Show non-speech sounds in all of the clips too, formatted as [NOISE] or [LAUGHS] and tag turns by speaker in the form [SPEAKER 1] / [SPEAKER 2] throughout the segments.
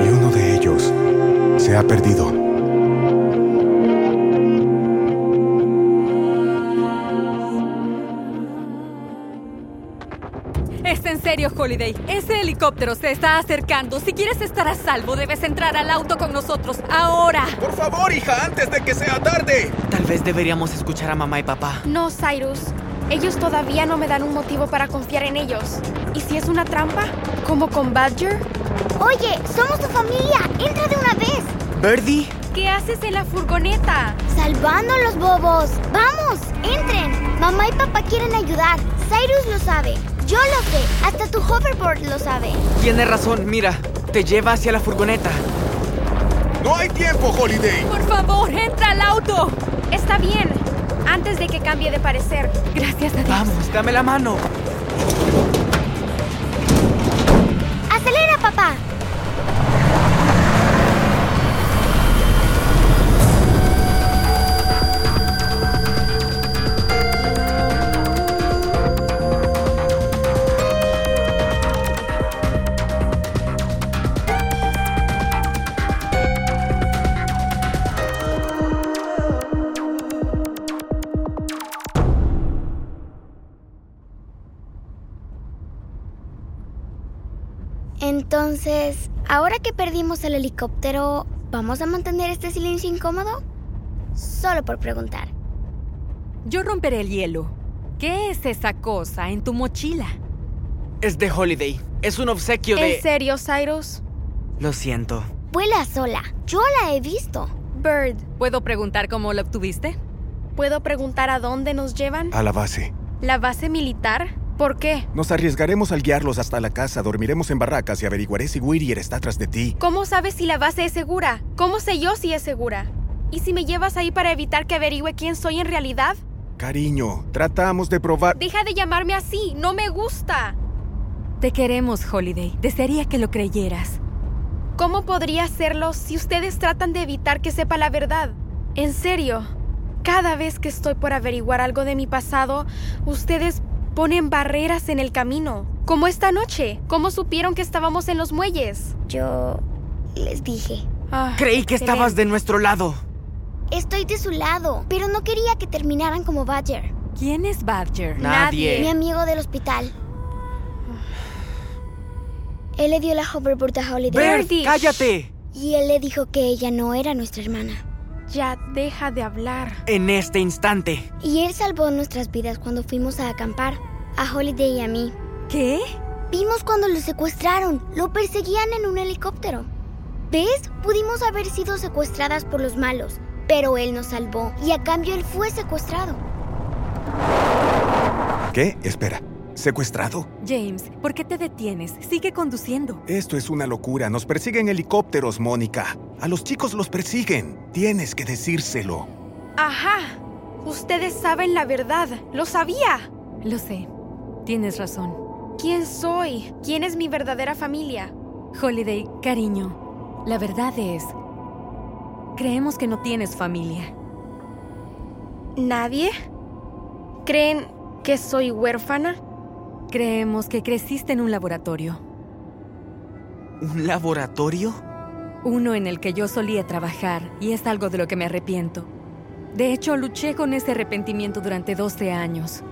[SPEAKER 1] Y uno de ellos se ha perdido.
[SPEAKER 2] Es en serio, Holiday. Ese helicóptero se está acercando. Si quieres estar a salvo, debes entrar al auto con nosotros. Ahora.
[SPEAKER 3] Por favor, hija, antes de que sea tarde.
[SPEAKER 4] Tal vez deberíamos escuchar a mamá y papá.
[SPEAKER 5] No, Cyrus. Ellos todavía no me dan un motivo para confiar en ellos. ¿Y si es una trampa? ¿Como con Badger?
[SPEAKER 6] Oye, somos tu familia. Entra de una vez.
[SPEAKER 4] ¿Birdie?
[SPEAKER 5] ¿Qué haces en la furgoneta?
[SPEAKER 6] Salvando a los bobos. Vamos, entren. Mamá y papá quieren ayudar. Cyrus lo sabe. Yo lo sé. Hasta tu hoverboard lo sabe.
[SPEAKER 4] Tiene razón, mira. Te lleva hacia la furgoneta.
[SPEAKER 3] No hay tiempo, Holiday.
[SPEAKER 2] Por favor, entra al auto.
[SPEAKER 5] Está bien. Antes de que cambie de parecer.
[SPEAKER 2] Gracias a Dios.
[SPEAKER 4] Vamos, dame la mano.
[SPEAKER 6] Entonces, ahora que perdimos el helicóptero, ¿vamos a mantener este silencio incómodo? Solo por preguntar.
[SPEAKER 2] Yo romperé el hielo. ¿Qué es esa cosa en tu mochila?
[SPEAKER 4] Es de Holiday. Es un obsequio de...
[SPEAKER 5] ¿En serio, Cyrus?
[SPEAKER 4] Lo siento.
[SPEAKER 6] Vuela sola. Yo la he visto.
[SPEAKER 5] Bird,
[SPEAKER 2] ¿Puedo preguntar cómo lo obtuviste?
[SPEAKER 5] ¿puedo preguntar a dónde nos llevan?
[SPEAKER 1] A la base.
[SPEAKER 5] ¿La base militar? ¿Por qué?
[SPEAKER 1] Nos arriesgaremos al guiarlos hasta la casa, dormiremos en barracas y averiguaré si Whittier está tras de ti.
[SPEAKER 5] ¿Cómo sabes si la base es segura? ¿Cómo sé yo si es segura? ¿Y si me llevas ahí para evitar que averigüe quién soy en realidad?
[SPEAKER 1] Cariño, tratamos de probar...
[SPEAKER 5] Deja de llamarme así, no me gusta.
[SPEAKER 2] Te queremos, Holiday. Desearía que lo creyeras.
[SPEAKER 5] ¿Cómo podría hacerlo si ustedes tratan de evitar que sepa la verdad? En serio, cada vez que estoy por averiguar algo de mi pasado, ustedes ponen barreras en el camino. Como esta noche. ¿Cómo supieron que estábamos en los muelles?
[SPEAKER 6] Yo les dije.
[SPEAKER 5] Ah,
[SPEAKER 4] Creí que estabas de nuestro lado.
[SPEAKER 6] Estoy de su lado, pero no quería que terminaran como Badger,
[SPEAKER 2] ¿Quién es Badger?
[SPEAKER 4] Nadie.
[SPEAKER 6] mi amigo del hospital. Él le dio la hoverboard a Holiday.
[SPEAKER 4] Bird, cállate.
[SPEAKER 6] Y él le dijo que ella no era nuestra hermana.
[SPEAKER 5] Ya deja de hablar.
[SPEAKER 4] En este instante.
[SPEAKER 6] Y él salvó nuestras vidas cuando fuimos a acampar, a Holiday y a mí.
[SPEAKER 2] ¿Qué?
[SPEAKER 6] Vimos cuando lo secuestraron. Lo perseguían en un helicóptero. ¿Ves? Pudimos haber sido secuestradas por los malos, pero él nos salvó y a cambio él fue secuestrado.
[SPEAKER 1] ¿Qué? Espera. ¿Secuestrado?
[SPEAKER 2] James, ¿por qué te detienes? Sigue conduciendo.
[SPEAKER 1] Esto es una locura. Nos persiguen helicópteros, Mónica. A los chicos los persiguen. Tienes que decírselo.
[SPEAKER 5] Ajá. Ustedes saben la verdad. Lo sabía.
[SPEAKER 2] Lo sé. Tienes razón.
[SPEAKER 5] ¿Quién soy? ¿Quién es mi verdadera familia?
[SPEAKER 2] Holiday, cariño, la verdad es... Creemos que no tienes familia.
[SPEAKER 5] ¿Nadie? ¿Creen que soy huérfana?
[SPEAKER 2] Creemos que creciste en un laboratorio.
[SPEAKER 4] ¿Un laboratorio?
[SPEAKER 2] Uno en el que yo solía trabajar y es algo de lo que me arrepiento. De hecho, luché con ese arrepentimiento durante 12 años.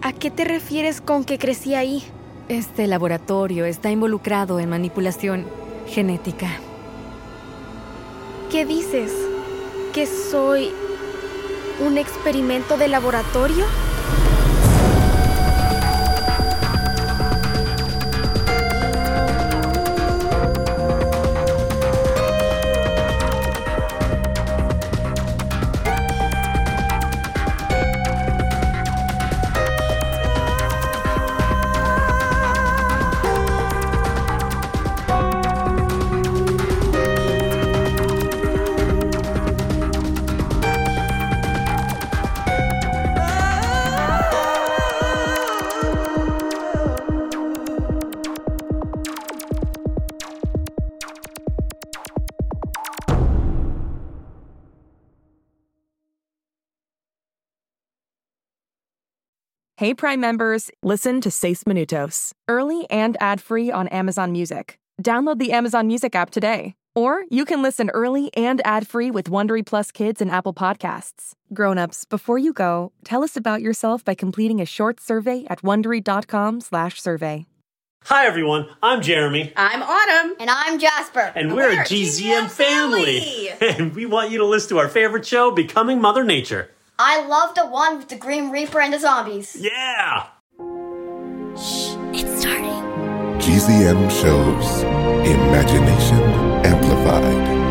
[SPEAKER 5] ¿A qué te refieres con que crecí ahí?
[SPEAKER 2] Este laboratorio está involucrado en manipulación genética.
[SPEAKER 5] ¿Qué dices? ¿Que soy un experimento de laboratorio?
[SPEAKER 7] Hey Prime members, listen to Seis Minutos, early and ad-free on Amazon Music. Download the Amazon Music app today. Or you can listen early and ad-free with Wondery Plus Kids and Apple Podcasts. Grown-ups, before you go, tell us about yourself by completing a short survey at slash survey.
[SPEAKER 8] Hi everyone, I'm Jeremy.
[SPEAKER 9] I'm Autumn.
[SPEAKER 6] And I'm Jasper.
[SPEAKER 8] And we're, we're a GZM, GZM family. family. [LAUGHS] And we want you to listen to our favorite show, Becoming Mother Nature.
[SPEAKER 6] I love the one with the Grim Reaper and the zombies.
[SPEAKER 8] Yeah!
[SPEAKER 6] Shh, it's starting.
[SPEAKER 10] GZM shows Imagination Amplified.